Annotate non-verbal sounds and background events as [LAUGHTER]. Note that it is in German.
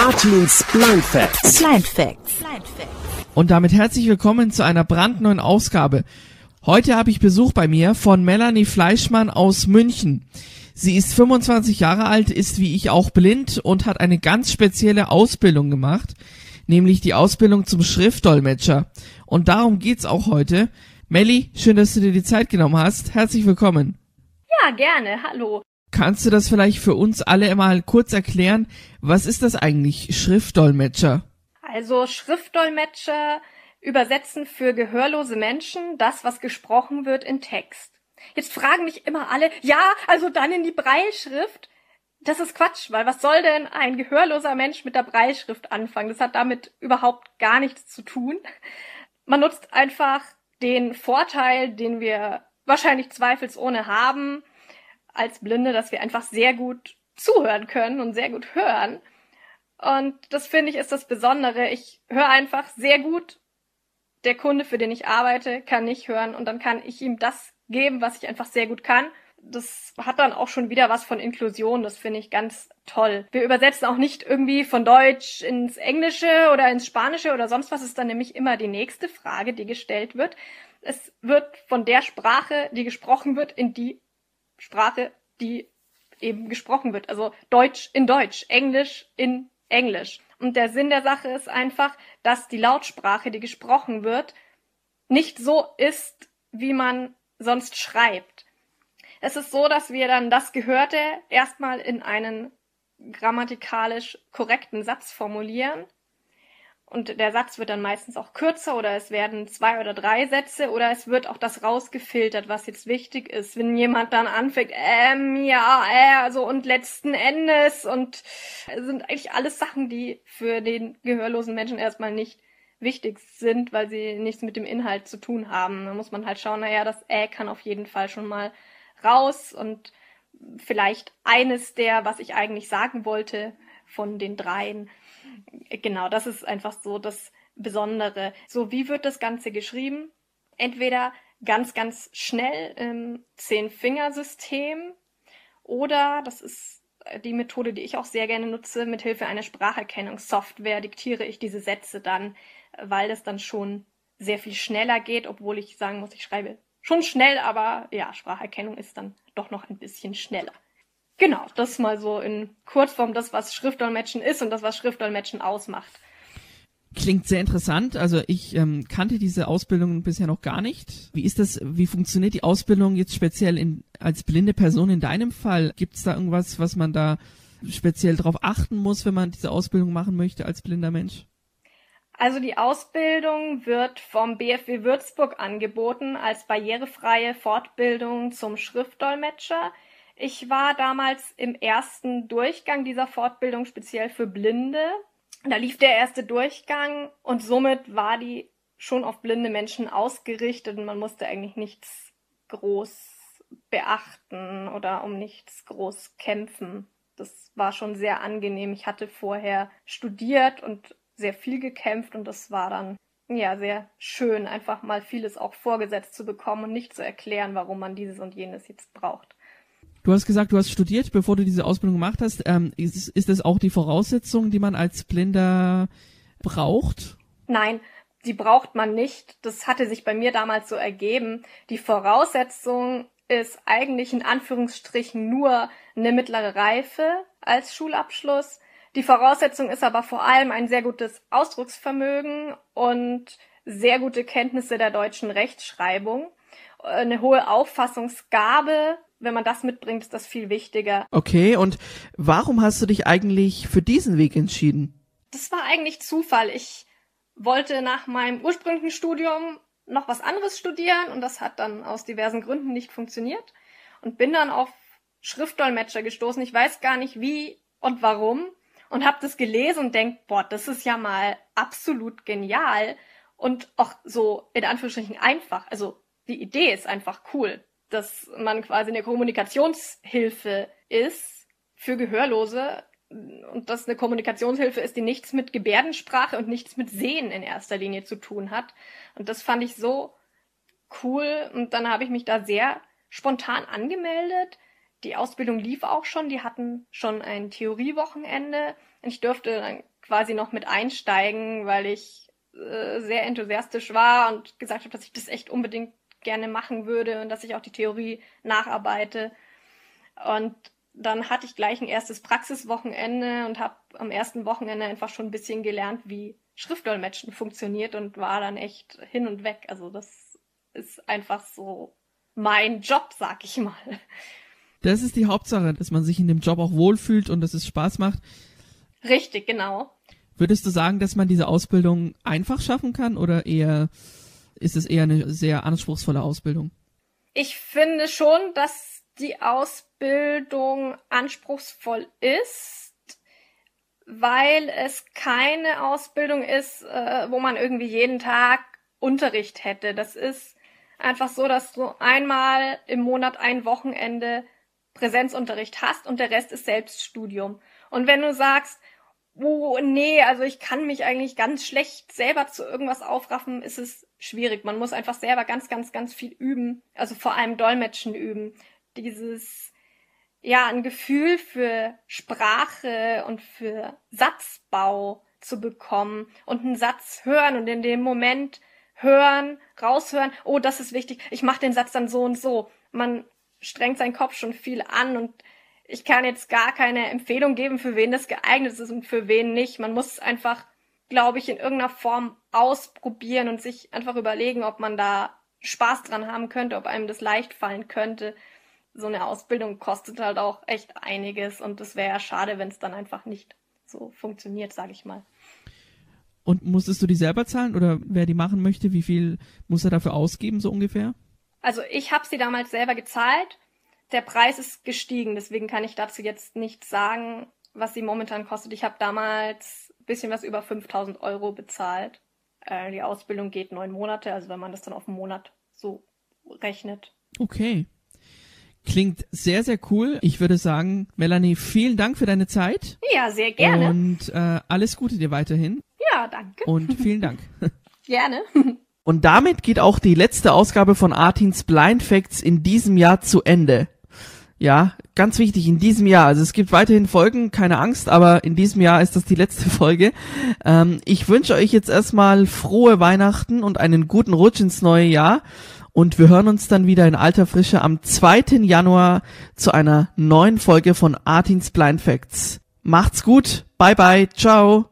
Artins Blind Facts. Blind Facts. Und damit herzlich willkommen zu einer brandneuen Ausgabe. Heute habe ich Besuch bei mir von Melanie Fleischmann aus München. Sie ist 25 Jahre alt, ist wie ich auch blind und hat eine ganz spezielle Ausbildung gemacht, nämlich die Ausbildung zum Schriftdolmetscher. Und darum geht's auch heute. Melli, schön, dass du dir die Zeit genommen hast. Herzlich willkommen. Ja, gerne. Hallo. Kannst du das vielleicht für uns alle mal kurz erklären? Was ist das eigentlich, Schriftdolmetscher? Also Schriftdolmetscher übersetzen für gehörlose Menschen das, was gesprochen wird, in Text. Jetzt fragen mich immer alle, ja, also dann in die Breilschrift. Das ist Quatsch, weil was soll denn ein gehörloser Mensch mit der Breilschrift anfangen? Das hat damit überhaupt gar nichts zu tun. Man nutzt einfach den Vorteil, den wir wahrscheinlich zweifelsohne haben, als Blinde, dass wir einfach sehr gut zuhören können und sehr gut hören. Und das finde ich ist das Besondere. Ich höre einfach sehr gut. Der Kunde, für den ich arbeite, kann nicht hören und dann kann ich ihm das geben, was ich einfach sehr gut kann. Das hat dann auch schon wieder was von Inklusion. Das finde ich ganz toll. Wir übersetzen auch nicht irgendwie von Deutsch ins Englische oder ins Spanische oder sonst was. Ist dann nämlich immer die nächste Frage, die gestellt wird. Es wird von der Sprache, die gesprochen wird, in die Sprache, die eben gesprochen wird. Also Deutsch in Deutsch, Englisch in Englisch. Und der Sinn der Sache ist einfach, dass die Lautsprache, die gesprochen wird, nicht so ist, wie man sonst schreibt. Es ist so, dass wir dann das Gehörte erstmal in einen grammatikalisch korrekten Satz formulieren und der Satz wird dann meistens auch kürzer oder es werden zwei oder drei Sätze oder es wird auch das rausgefiltert, was jetzt wichtig ist. Wenn jemand dann anfängt, ähm, ja, äh, also und letzten Endes und sind eigentlich alles Sachen, die für den gehörlosen Menschen erstmal nicht wichtig sind, weil sie nichts mit dem Inhalt zu tun haben. Da muss man halt schauen, naja, das Äh kann auf jeden Fall schon mal raus und vielleicht eines der, was ich eigentlich sagen wollte, von den dreien Genau, das ist einfach so das Besondere. So, wie wird das Ganze geschrieben? Entweder ganz, ganz schnell im Zehn-Fingersystem oder, das ist die Methode, die ich auch sehr gerne nutze, mit Hilfe einer Spracherkennungssoftware diktiere ich diese Sätze dann, weil das dann schon sehr viel schneller geht, obwohl ich sagen muss, ich schreibe schon schnell, aber ja, Spracherkennung ist dann doch noch ein bisschen schneller. Genau, das mal so in Kurzform das, was Schriftdolmetschen ist und das, was Schriftdolmetschen ausmacht. Klingt sehr interessant. Also ich ähm, kannte diese Ausbildung bisher noch gar nicht. Wie ist das, wie funktioniert die Ausbildung jetzt speziell in, als blinde Person in deinem Fall? Gibt es da irgendwas, was man da speziell darauf achten muss, wenn man diese Ausbildung machen möchte als blinder Mensch? Also die Ausbildung wird vom BFW Würzburg angeboten als barrierefreie Fortbildung zum Schriftdolmetscher. Ich war damals im ersten Durchgang dieser Fortbildung speziell für Blinde. Da lief der erste Durchgang und somit war die schon auf blinde Menschen ausgerichtet und man musste eigentlich nichts groß beachten oder um nichts groß kämpfen. Das war schon sehr angenehm. Ich hatte vorher studiert und sehr viel gekämpft und das war dann ja sehr schön, einfach mal vieles auch vorgesetzt zu bekommen und nicht zu erklären, warum man dieses und jenes jetzt braucht. Du hast gesagt, du hast studiert, bevor du diese Ausbildung gemacht hast. Ähm, ist, ist das auch die Voraussetzung, die man als Blinder braucht? Nein, die braucht man nicht. Das hatte sich bei mir damals so ergeben. Die Voraussetzung ist eigentlich in Anführungsstrichen nur eine mittlere Reife als Schulabschluss. Die Voraussetzung ist aber vor allem ein sehr gutes Ausdrucksvermögen und sehr gute Kenntnisse der deutschen Rechtschreibung, eine hohe Auffassungsgabe wenn man das mitbringt, ist das viel wichtiger. Okay, und warum hast du dich eigentlich für diesen Weg entschieden? Das war eigentlich Zufall. Ich wollte nach meinem ursprünglichen Studium noch was anderes studieren und das hat dann aus diversen Gründen nicht funktioniert und bin dann auf Schriftdolmetscher gestoßen. Ich weiß gar nicht wie und warum und habe das gelesen und denk, boah, das ist ja mal absolut genial und auch so in Anführungsstrichen einfach. Also die Idee ist einfach cool dass man quasi eine Kommunikationshilfe ist für Gehörlose und dass eine Kommunikationshilfe ist, die nichts mit Gebärdensprache und nichts mit Sehen in erster Linie zu tun hat. Und das fand ich so cool und dann habe ich mich da sehr spontan angemeldet. Die Ausbildung lief auch schon, die hatten schon ein Theoriewochenende Ich durfte dann quasi noch mit einsteigen, weil ich äh, sehr enthusiastisch war und gesagt habe, dass ich das echt unbedingt gerne machen würde und dass ich auch die Theorie nacharbeite. Und dann hatte ich gleich ein erstes Praxiswochenende und habe am ersten Wochenende einfach schon ein bisschen gelernt, wie Schriftdolmetschen funktioniert und war dann echt hin und weg. Also das ist einfach so mein Job, sag ich mal. Das ist die Hauptsache, dass man sich in dem Job auch wohlfühlt und dass es Spaß macht. Richtig, genau. Würdest du sagen, dass man diese Ausbildung einfach schaffen kann oder eher ist es eher eine sehr anspruchsvolle Ausbildung? Ich finde schon, dass die Ausbildung anspruchsvoll ist, weil es keine Ausbildung ist, äh, wo man irgendwie jeden Tag Unterricht hätte. Das ist einfach so, dass du einmal im Monat ein Wochenende Präsenzunterricht hast und der Rest ist Selbststudium. Und wenn du sagst, oh nee, also ich kann mich eigentlich ganz schlecht selber zu irgendwas aufraffen, ist es schwierig. Man muss einfach selber ganz, ganz, ganz viel üben. Also vor allem Dolmetschen üben. Dieses, ja, ein Gefühl für Sprache und für Satzbau zu bekommen und einen Satz hören und in dem Moment hören, raushören, oh, das ist wichtig, ich mache den Satz dann so und so. Man strengt seinen Kopf schon viel an und ich kann jetzt gar keine Empfehlung geben, für wen das geeignet ist und für wen nicht. Man muss es einfach, glaube ich, in irgendeiner Form ausprobieren und sich einfach überlegen, ob man da Spaß dran haben könnte, ob einem das leicht fallen könnte. So eine Ausbildung kostet halt auch echt einiges und es wäre ja schade, wenn es dann einfach nicht so funktioniert, sage ich mal. Und musstest du die selber zahlen oder wer die machen möchte, wie viel muss er dafür ausgeben, so ungefähr? Also ich habe sie damals selber gezahlt. Der Preis ist gestiegen, deswegen kann ich dazu jetzt nicht sagen, was sie momentan kostet. Ich habe damals ein bisschen was über 5000 Euro bezahlt. Äh, die Ausbildung geht neun Monate, also wenn man das dann auf einen Monat so rechnet. Okay. Klingt sehr, sehr cool. Ich würde sagen, Melanie, vielen Dank für deine Zeit. Ja, sehr gerne. Und äh, alles Gute dir weiterhin. Ja, danke. Und vielen Dank. [LAUGHS] [LAUGHS] gerne. Und damit geht auch die letzte Ausgabe von Artins Blind Facts in diesem Jahr zu Ende. Ja, ganz wichtig, in diesem Jahr. Also es gibt weiterhin Folgen, keine Angst, aber in diesem Jahr ist das die letzte [LAUGHS] Folge. Ähm, ich wünsche euch jetzt erstmal frohe Weihnachten und einen guten Rutsch ins neue Jahr. Und wir hören uns dann wieder in alter Frische am 2. Januar zu einer neuen Folge von Artins Blind Facts. Macht's gut, bye bye, ciao.